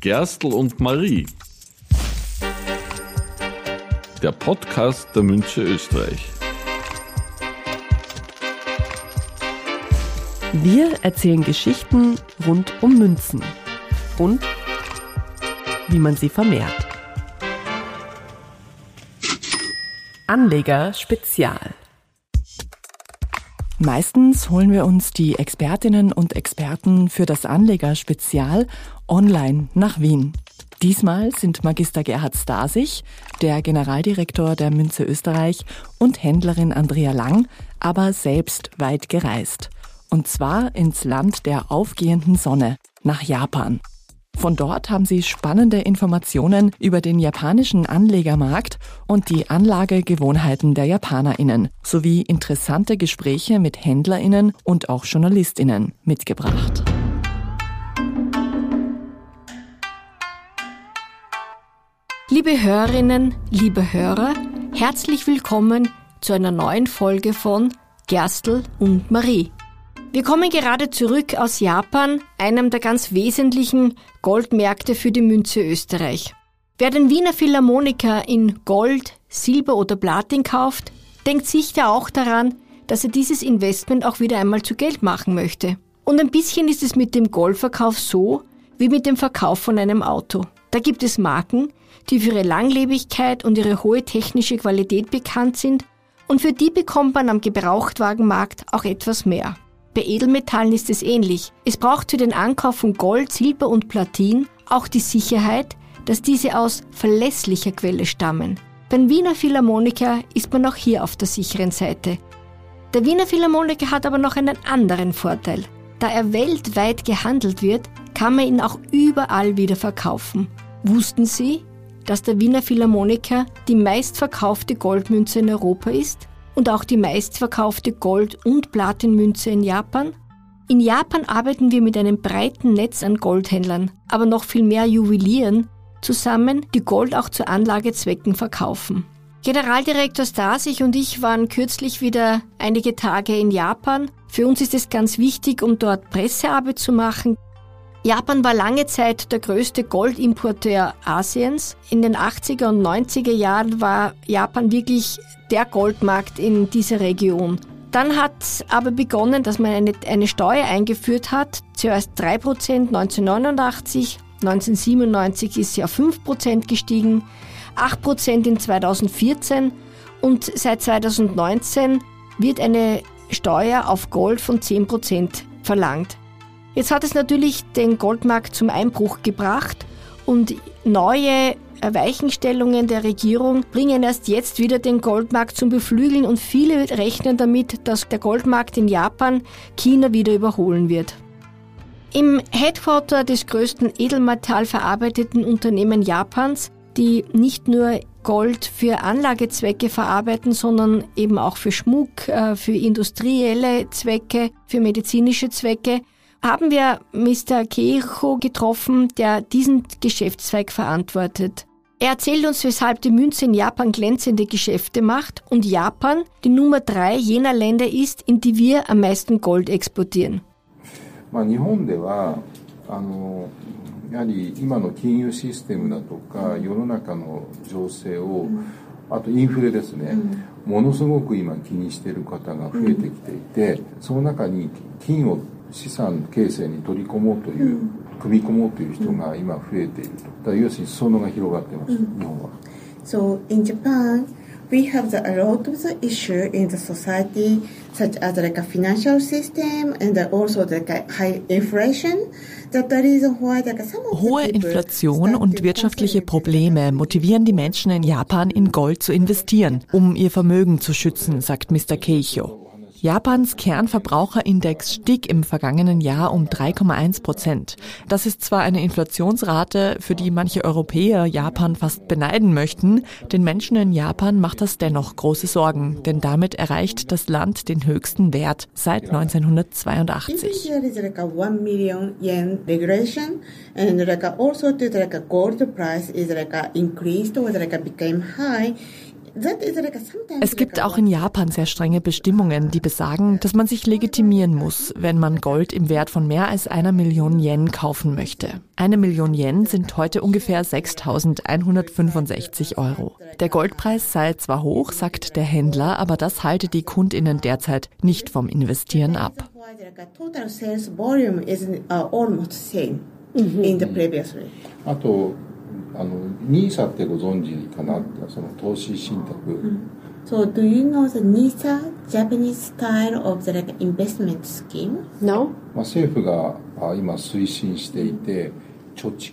Gerstl und Marie. Der Podcast der Münze Österreich. Wir erzählen Geschichten rund um Münzen und wie man sie vermehrt. Anleger Spezial. Meistens holen wir uns die Expertinnen und Experten für das Anleger Spezial online nach Wien. Diesmal sind Magister Gerhard Stasich, der Generaldirektor der Münze Österreich und Händlerin Andrea Lang, aber selbst weit gereist. Und zwar ins Land der aufgehenden Sonne, nach Japan. Von dort haben Sie spannende Informationen über den japanischen Anlegermarkt und die Anlagegewohnheiten der Japanerinnen sowie interessante Gespräche mit Händlerinnen und auch Journalistinnen mitgebracht. Liebe Hörerinnen, liebe Hörer, herzlich willkommen zu einer neuen Folge von Gerstl und Marie. Wir kommen gerade zurück aus Japan, einem der ganz wesentlichen Goldmärkte für die Münze Österreich. Wer den Wiener Philharmoniker in Gold, Silber oder Platin kauft, denkt sicher auch daran, dass er dieses Investment auch wieder einmal zu Geld machen möchte. Und ein bisschen ist es mit dem Goldverkauf so wie mit dem Verkauf von einem Auto. Da gibt es Marken, die für ihre Langlebigkeit und ihre hohe technische Qualität bekannt sind und für die bekommt man am Gebrauchtwagenmarkt auch etwas mehr. Bei Edelmetallen ist es ähnlich. Es braucht für den Ankauf von Gold, Silber und Platin auch die Sicherheit, dass diese aus verlässlicher Quelle stammen. Beim Wiener Philharmoniker ist man auch hier auf der sicheren Seite. Der Wiener Philharmoniker hat aber noch einen anderen Vorteil. Da er weltweit gehandelt wird, kann man ihn auch überall wieder verkaufen. Wussten Sie, dass der Wiener Philharmoniker die meistverkaufte Goldmünze in Europa ist? Und auch die meistverkaufte Gold- und Platinmünze in Japan? In Japan arbeiten wir mit einem breiten Netz an Goldhändlern, aber noch viel mehr Juwelieren zusammen, die Gold auch zu Anlagezwecken verkaufen. Generaldirektor Stasich und ich waren kürzlich wieder einige Tage in Japan. Für uns ist es ganz wichtig, um dort Pressearbeit zu machen, Japan war lange Zeit der größte Goldimporteur Asiens. In den 80er und 90er Jahren war Japan wirklich der Goldmarkt in dieser Region. Dann hat aber begonnen, dass man eine, eine Steuer eingeführt hat. Zuerst 3% 1989, 1997 ist sie auf 5% gestiegen, 8% in 2014 und seit 2019 wird eine Steuer auf Gold von 10% verlangt. Jetzt hat es natürlich den Goldmarkt zum Einbruch gebracht und neue Weichenstellungen der Regierung bringen erst jetzt wieder den Goldmarkt zum Beflügeln und viele rechnen damit, dass der Goldmarkt in Japan China wieder überholen wird. Im Headquarter des größten Edelmetallverarbeiteten Unternehmen Japans, die nicht nur Gold für Anlagezwecke verarbeiten, sondern eben auch für Schmuck, äh, für industrielle Zwecke, für medizinische Zwecke, haben wir Mr. Keicho getroffen, der diesen Geschäftszweig verantwortet. Er erzählt uns, weshalb die Münze in Japan glänzende Geschäfte macht und Japan die Nummer drei jener Länder ist, in die wir am meisten Gold exportieren. まあ、日本ではあのやはり今の金融システムだとか世の中の情勢を、あとインフレですね、ものすごく今気にしている方が増えてきていて、その中に金を 資産形成に取り込もうという、組み込もうという人が今増えていると。だ要するに裾野が広がってます、日本は。So in Japan, we have the, a lot of the issue in the society, such as like a financial system and also like a high inflation. Hohe Inflation und wirtschaftliche Probleme motivieren die Menschen in Japan, in Gold zu investieren, um ihr Vermögen zu schützen, sagt Mr. Keicho. Japans Kernverbraucherindex stieg im vergangenen Jahr um 3,1 Prozent. Das ist zwar eine Inflationsrate, für die manche Europäer Japan fast beneiden möchten, den Menschen in Japan macht das dennoch große Sorgen, denn damit erreicht das Land den höchsten Wert seit 1982. Es gibt auch in Japan sehr strenge Bestimmungen, die besagen, dass man sich legitimieren muss, wenn man Gold im Wert von mehr als einer Million Yen kaufen möchte. Eine Million Yen sind heute ungefähr 6.165 Euro. Der Goldpreis sei zwar hoch, sagt der Händler, aber das halte die Kundinnen derzeit nicht vom Investieren ab. rate. あの NISA ってご存知かなその投資信託、So do you know the NISA Japanese style of the like investment scheme? No? まあ、政府があ今推進していて貯蓄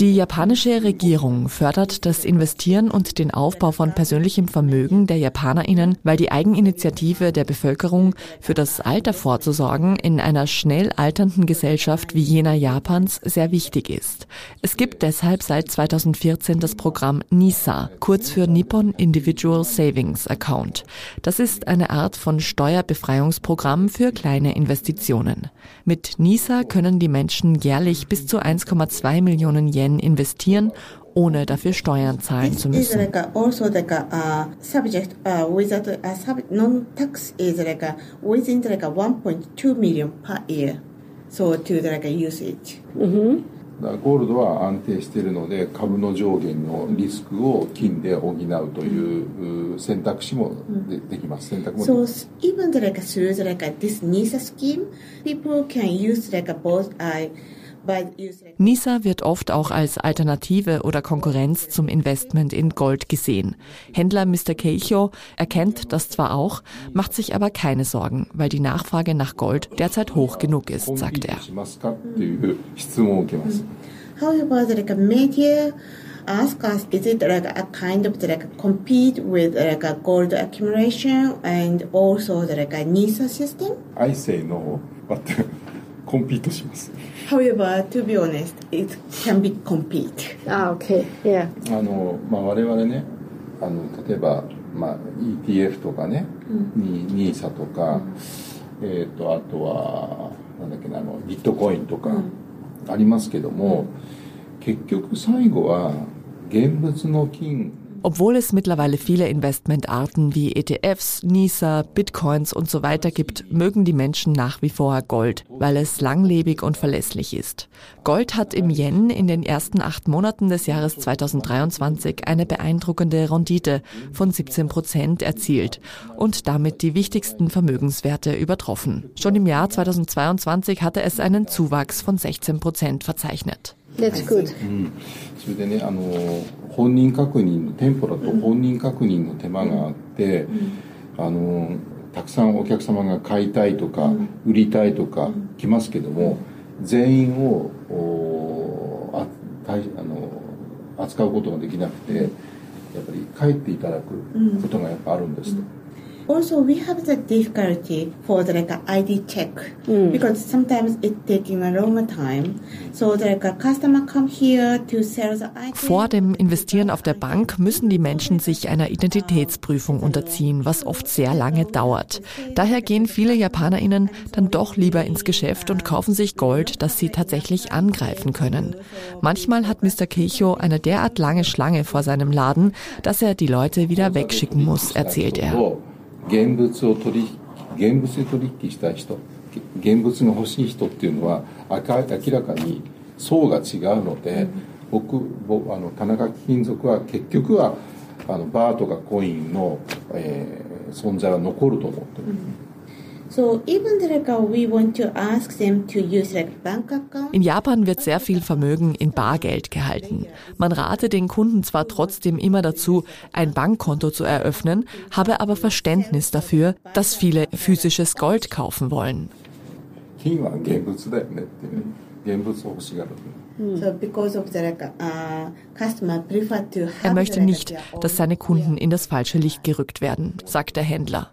Die japanische Regierung fördert das Investieren und den Aufbau von persönlichem Vermögen der Japanerinnen, weil die Eigeninitiative der Bevölkerung für das Alter vorzusorgen in einer schnell alternden Gesellschaft wie jener Japans sehr wichtig ist. Es gibt deshalb seit 2014 das Programm NISA, kurz für Nippon Individual Savings Account. Das ist eine Art von Steuerbefreiungsprogramm für kleine Investitionen. Mit NISA können die Menschen jährlich bis zu 1,2 Millionen Yen investieren, ohne dafür Steuern zahlen zu This is müssen. like a, also like a uh, subject uh, without a sub, non-tax is like a, within like a 1.2 million per year. So to the like a usage. だからゴールドは安定しているので株の上限のリスクを金で補うというう選択肢もでできます選択もでき So ます s- even the, like through the, like this NISA scheme, people can use like a both uh, by use like NISA wird oft auch als Alternative oder Konkurrenz zum Investment in Gold gesehen. Händler Mr. Keicho erkennt das zwar auch, macht sich aber keine Sorgen, weil die Nachfrage nach Gold derzeit hoch genug ist, sagt er. ask us is it NISA system? I say no, but コンピートします However, to be honest, it can be compete. Ah, okay. Yeah. あの、まあ、我々ねあの例えば、まあ、ETF とかね、に NISA とか、えー、とあとはなんだっけなあのビットコインとかありますけども、結局最後は現物の金 Obwohl es mittlerweile viele Investmentarten wie ETFs, NISA, Bitcoins und so weiter gibt, mögen die Menschen nach wie vor Gold, weil es langlebig und verlässlich ist. Gold hat im Yen in den ersten acht Monaten des Jahres 2023 eine beeindruckende Rendite von 17 Prozent erzielt und damit die wichtigsten Vermögenswerte übertroffen. Schon im Jahr 2022 hatte es einen Zuwachs von 16 Prozent verzeichnet. That's good. それでねあの本人確認の店舗だと本人確認の手間があって、あのたくさんお客様が買いたいとか、売りたいとか来ますけども、全員をおあ対あの扱うことができなくてやっぱり帰っていただくことがやっぱあるんですと。Also, we have the difficulty for the like ID check because sometimes it's taking a longer time. So the like a customer come here to sell the item. Vor dem Investieren auf der Bank müssen die Menschen sich einer Identitätsprüfung unterziehen, was oft sehr lange dauert. Daher gehen viele Japanerinnen dann doch lieber ins Geschäft und kaufen sich Gold, das sie tatsächlich angreifen können. Manchmal hat Mr. Keicho eine derart lange Schlange vor seinem Laden, dass er die Leute wieder wegschicken muss, erzählt er. 現物を取り現物で取引したい人現物が欲しい人っていうのは明明らかに層が違うので、僕僕あの田中貴金属は結局はあのバーとかコインの、えー存在は残ると思ってる、So even In Japan wird sehr viel Vermögen in Bargeld gehalten. Man rate den Kunden zwar trotzdem immer dazu, ein Bankkonto zu eröffnen, habe aber Verständnis dafür, dass viele physisches Gold kaufen wollen. Er möchte nicht, dass seine Kunden in das falsche Licht gerückt werden, sagt der Händler.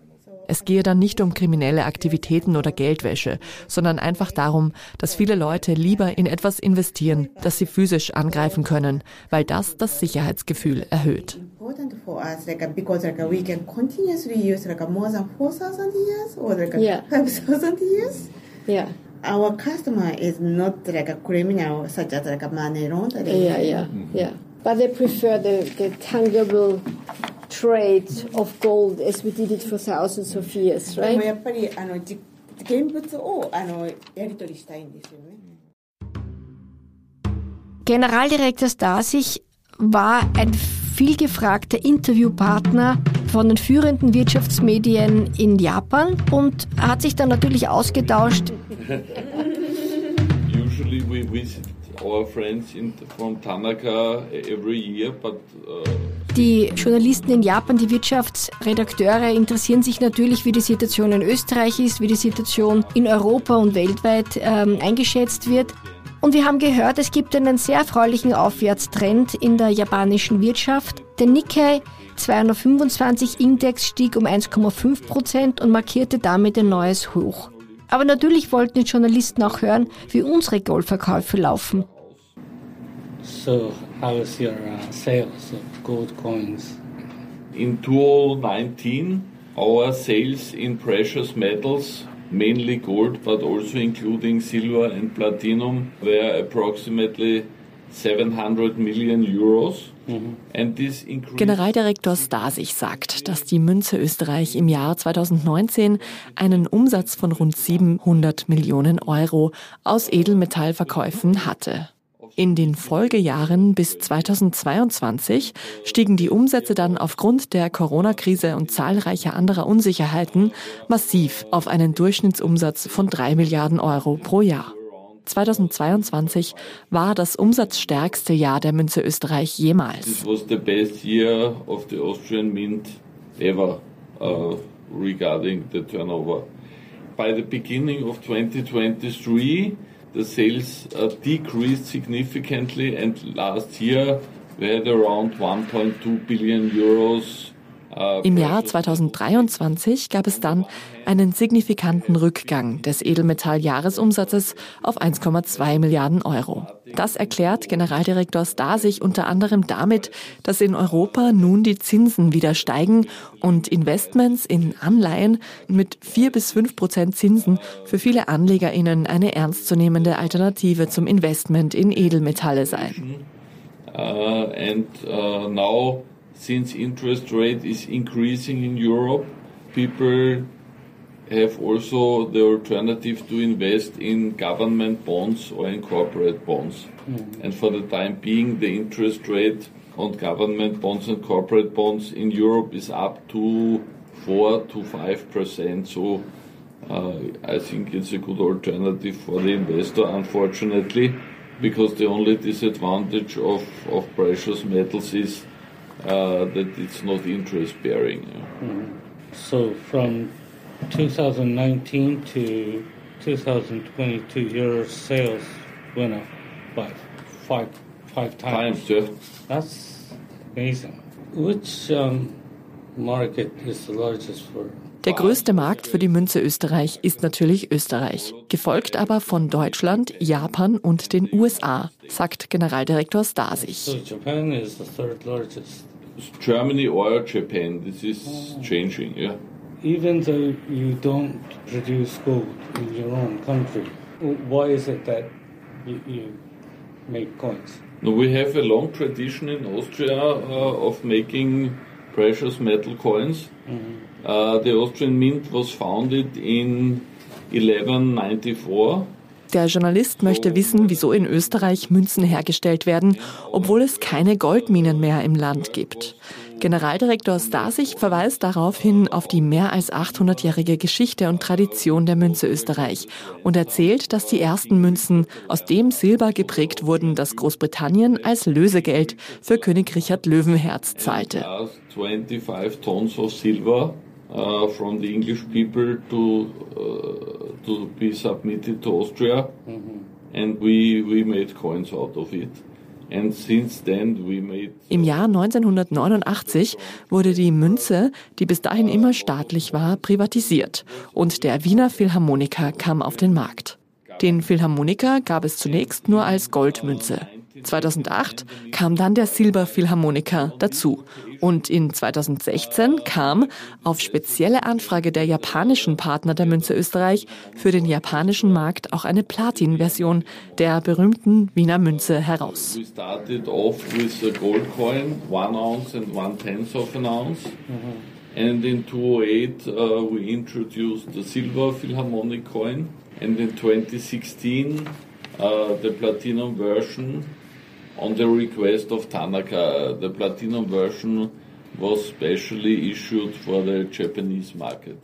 Es gehe dann nicht um kriminelle Aktivitäten oder Geldwäsche, sondern einfach darum, dass viele Leute lieber in etwas investieren, das sie physisch angreifen können, weil das das Sicherheitsgefühl erhöht. important for us like because like we can continuously use like more than 4000 years or like Yeah. 5000 years Yeah. our customer is not like a criminal such as like a money laundering Yeah, yeah, yeah. But they prefer the, the tangible trade of gold as we did it for thousands of years, でも right? やっぱりあのじ現物をあのやり取りしたいんですよね。 Generaldirektor Stasich war ein vielgefragter Interviewpartner von den führenden Wirtschaftsmedien in Japan und hat sich dann natürlich ausgetauscht, Usually we visit our friends in, from Tanaka every year, but uh, die Journalisten in Japan, die Wirtschaftsredakteure interessieren sich natürlich, wie die Situation in Österreich ist, wie die Situation in Europa und weltweit ähm, eingeschätzt wird. Und wir haben gehört, es gibt einen sehr erfreulichen Aufwärtstrend in der japanischen Wirtschaft. Der Nikkei 225 Index stieg um 1,5 Prozent und markierte damit ein neues Hoch. Aber natürlich wollten die Journalisten auch hören, wie unsere Goldverkäufe laufen. So, how is your uh, sales gold coins? in 2019, our sales in precious metals, mainly gold, but also including silver and platinum, were approximately 700 million euros. Increased Generaldirektor Stasich sagt, dass die Münze Österreich im Jahr 2019 einen Umsatz von rund 700 Millionen Euro aus Edelmetallverkäufen hatte. In den Folgejahren bis 2022 stiegen die Umsätze dann aufgrund der Corona-Krise und zahlreicher anderer Unsicherheiten massiv auf einen Durchschnittsumsatz von 3 Milliarden Euro pro Jahr. 2022 war das umsatzstärkste Jahr der Münze Österreich jemals. This was the best year of the Austrian Mint ever uh, regarding the turnover. By the beginning of 2023, the sales uh, decreased significantly, and last year we had around 1.2 billion euros. Uh, Im Jahr precious 2023 gab es dann einen signifikanten Rückgang des Edelmetall-Jahresumsatzes auf 1,2 Milliarden Euro. Das erklärt Generaldirektor Stasich unter anderem damit, dass in Europa nun die Zinsen wieder steigen und Investments in Anleihen mit 4 bis 5 Prozent Zinsen für viele AnlegerInnen eine ernstzunehmende Alternative zum Investment in Edelmetalle seien. Uh, and uh, now, since interest rate is increasing in Europe, people have also the alternative to invest in government bonds or in corporate bonds. And for the time being, the interest rate on government bonds and corporate bonds in Europe is up to 4 to 5 percent. So uh, I think it's a good alternative for the investor, unfortunately, because the only disadvantage of, of precious metals is uh, that it's not interest bearing. So, from 2019 to 2022, your sales went up by five, five times. Times, yeah. That's amazing. Which um, market is the largest for? Der größte Markt für die Münze Österreich ist natürlich Österreich, gefolgt aber von Deutschland, Japan und den USA, sagt Generaldirektor Stasich. So, Japan is the third largest. Germany or Japan, this is changing, yeah. Even though you don't produce gold in your own country, why is it that you, you make coins? Now, we have a long tradition in Austria uh, of making precious metal coins. Uh, the Austrian Mint was founded in 1194. Der Journalist möchte wissen, wieso in Österreich Münzen hergestellt werden, obwohl es keine Goldminen mehr im Land gibt. Generaldirektor Stasich verweist daraufhin auf die mehr als 800-jährige Geschichte und Tradition der Münze Österreich und erzählt, dass die ersten Münzen aus dem Silber geprägt wurden, das Großbritannien als Lösegeld für König Richard Löwenherz zahlte. Last 25 tons of silver uh, from the English people to uh, to be submitted to Austria, and we we made coins out of it. Im Jahr 1989 wurde die Münze, die bis dahin immer staatlich war, privatisiert und der Wiener Philharmoniker kam auf den Markt. Den Philharmoniker gab es zunächst nur als Goldmünze. 2008 kam dann der Silberphilharmoniker dazu. Und in 2016 kam, auf spezielle Anfrage der japanischen Partner der Münze Österreich, für den japanischen Markt auch eine Platin-Version der berühmten Wiener Münze heraus. We started off with gold coin, one ounce and one tenth of an ounce. And in 2008 uh, we introduced the silver Philharmonic coin. And in 2016 uh, the platinum version on the request of Tanaka. The platinum version was specially issued for the Japanese market.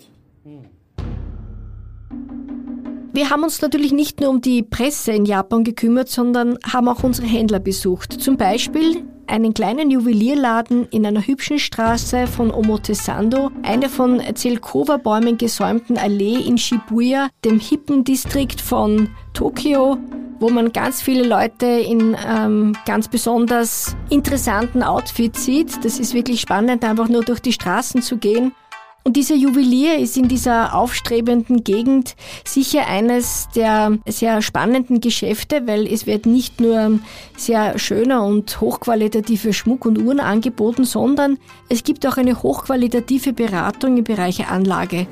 Wir haben uns natürlich nicht nur um die Presse in Japan gekümmert, sondern haben auch unsere Händler besucht. Zum Beispiel einen kleinen Juwelierladen in einer hübschen Straße von Omotesando, eine von Zelkova-Bäumen gesäumten Allee in Shibuya, dem hippen Distrikt von Tokio, wo man ganz viele Leute in ähm, ganz besonders interessanten Outfits sieht. Das ist wirklich spannend, einfach nur durch die Straßen zu gehen. Und dieser Juwelier ist in dieser aufstrebenden Gegend sicher eines der sehr spannenden Geschäfte, weil es wird nicht nur sehr schöner und hochqualitative Schmuck und Uhren angeboten, sondern es gibt auch eine hochqualitative Beratung im Bereich Anlage.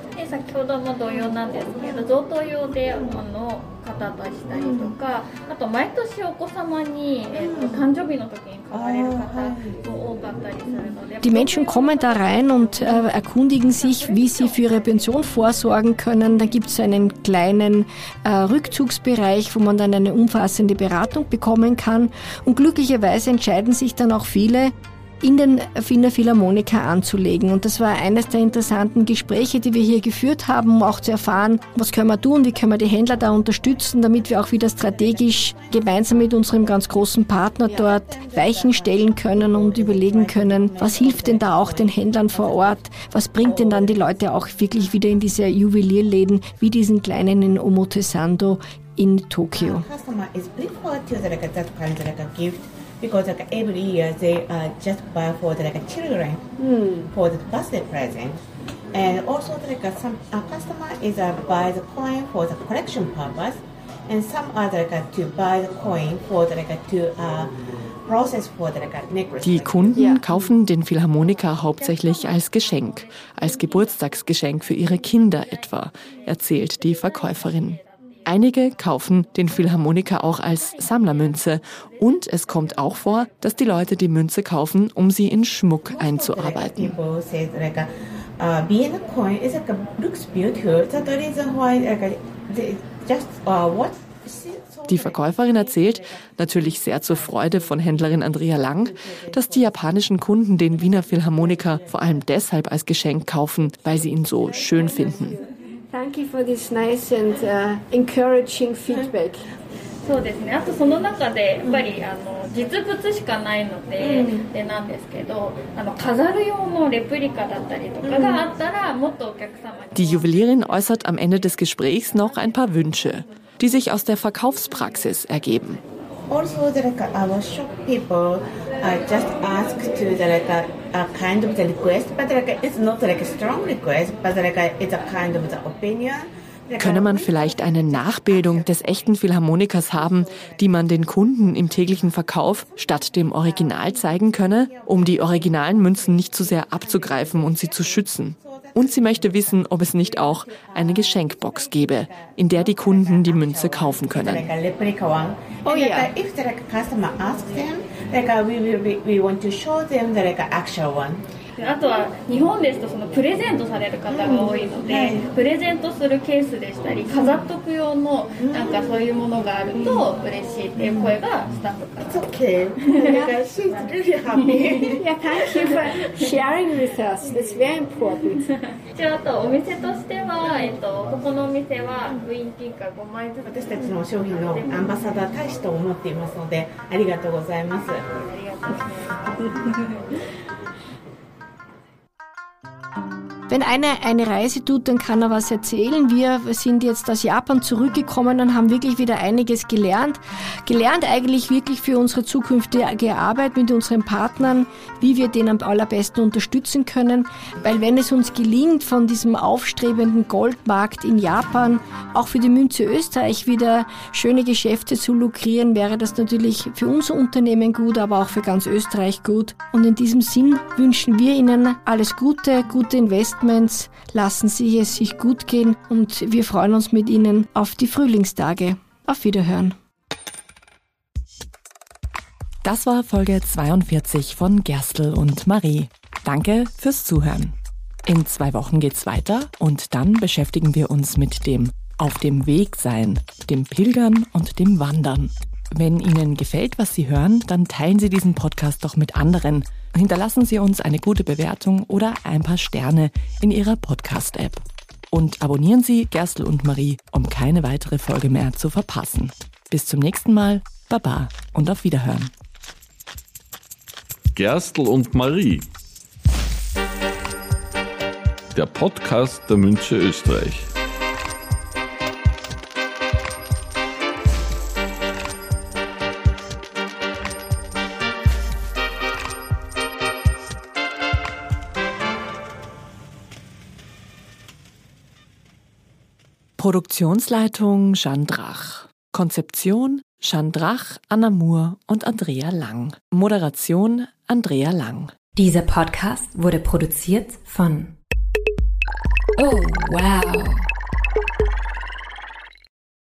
で先ほども同様なんですけど贈答用であの方としたりとか、あと毎年お子様に、えっと誕生日の時に買われる方も多かったりするので Die Menschen kommen da rein und äh, erkundigen sich, wie sie für ihre Pension vorsorgen können. Da gibt es einen kleinen äh, Rückzugsbereich, wo man dann eine umfassende Beratung bekommen kann. Und glücklicherweise entscheiden sich dann auch viele, in den Wiener Philharmoniker anzulegen. Und das war eines der interessanten Gespräche, die wir hier geführt haben, um auch zu erfahren, was können wir tun, wie können wir die Händler da unterstützen, damit wir auch wieder strategisch gemeinsam mit unserem ganz großen Partner dort Weichen stellen können und überlegen können, was hilft denn da auch den Händlern vor Ort, was bringt denn dann die Leute auch wirklich wieder in diese Juwelierläden wie diesen kleinen in Omotesando in Tokio. To because like every year they uh, just buy for the like children for the birthday present. And also the, like some a customer is uh, buy the coin for the collection purpose, and some other like to buy the coin for the like to uh, process for the like necklace. Die Kunden kaufen den Philharmoniker hauptsächlich als Geschenk, als Geburtstagsgeschenk für ihre Kinder etwa, erzählt die Verkäuferin. Einige kaufen den Philharmoniker auch als Sammlermünze und es kommt auch vor, dass die Leute die Münze kaufen, um sie in Schmuck einzuarbeiten. Die Verkäuferin erzählt, natürlich sehr zur Freude von Händlerin Andrea Lang, dass die japanischen Kunden den Wiener Philharmoniker vor allem deshalb als Geschenk kaufen, weil sie ihn so schön finden. Thank you for this nice and uh, encouraging feedback. そうですねあとその中でやっぱりあの実物しかないので,、でなんですけどあの飾る用のレプリカだったりとかがあったら、もっとお客様に Die Juwelierin äußert am Ende des Gesprächs noch ein paar Wünsche, die sich aus der Verkaufspraxis ergeben. Also, the, like our shop people uh, just ask to the like a, a kind of the request, but like it's not like a strong request, but like a, it's a kind of the opinion. Könne man vielleicht eine Nachbildung des echten Philharmonikers haben, die man den Kunden im täglichen Verkauf statt dem Original zeigen könne, um die originalen Münzen nicht zu sehr abzugreifen und sie zu schützen? Und sie möchte wissen, ob es nicht auch eine Geschenkbox gäbe, in der die Kunden die Münze kaufen können. Oh, like, yeah. Like uh, we, we, we want to show them the like actual one. あとは日本ですとそのプレゼントされる方が多いので、はいプレゼントするケースでしたり飾っとく用のなんかそういうものがあると嬉しいっていう声がスタッフから It's okay. she's really happy. Yeah, thank you for sharing with us. That's very important. 一応あとお店としては、えっと、ここのお店はウィンピンカ5枚ずつ私たちの商品のアンバサダー大使と思っていますので、ありがとうございます。ありがとうございます。Wenn einer eine Reise tut, dann kann er was erzählen. Wir sind jetzt aus Japan zurückgekommen und haben wirklich wieder einiges gelernt. Gelernt eigentlich wirklich für unsere zukünftige Arbeit mit unseren Partnern, wie wir den am allerbesten unterstützen können. Weil wenn es uns gelingt, von diesem aufstrebenden Goldmarkt in Japan auch für die Münze Österreich wieder schöne Geschäfte zu lukrieren, wäre das natürlich für unser Unternehmen gut, aber auch für ganz Österreich gut. Und in diesem Sinn wünschen wir Ihnen alles Gute, gute Investments, lassen Sie es sich gut gehen und wir freuen uns mit Ihnen auf die Frühlingstage. Auf Wiederhören. Das war Folge 42 von Gerstl und Marie. Danke fürs Zuhören. In zwei Wochen geht's weiter und dann beschäftigen wir uns mit dem Auf dem Weg sein, dem Pilgern und dem Wandern. Wenn Ihnen gefällt, was Sie hören, dann teilen Sie diesen Podcast doch mit anderen. Hinterlassen Sie uns eine gute Bewertung oder ein paar Sterne in Ihrer Podcast-App. Und abonnieren Sie Gerstl und Marie, um keine weitere Folge mehr zu verpassen. Bis zum nächsten Mal, Baba und auf Wiederhören. Gerstl und Marie. Der Podcast der Münche Österreich. Produktionsleitung Jeanne Drach. Konzeption Jeanne Drach, Anna Moore und Andrea Lang. Moderation Andrea Lang. Dieser Podcast wurde produziert von Oh, wow.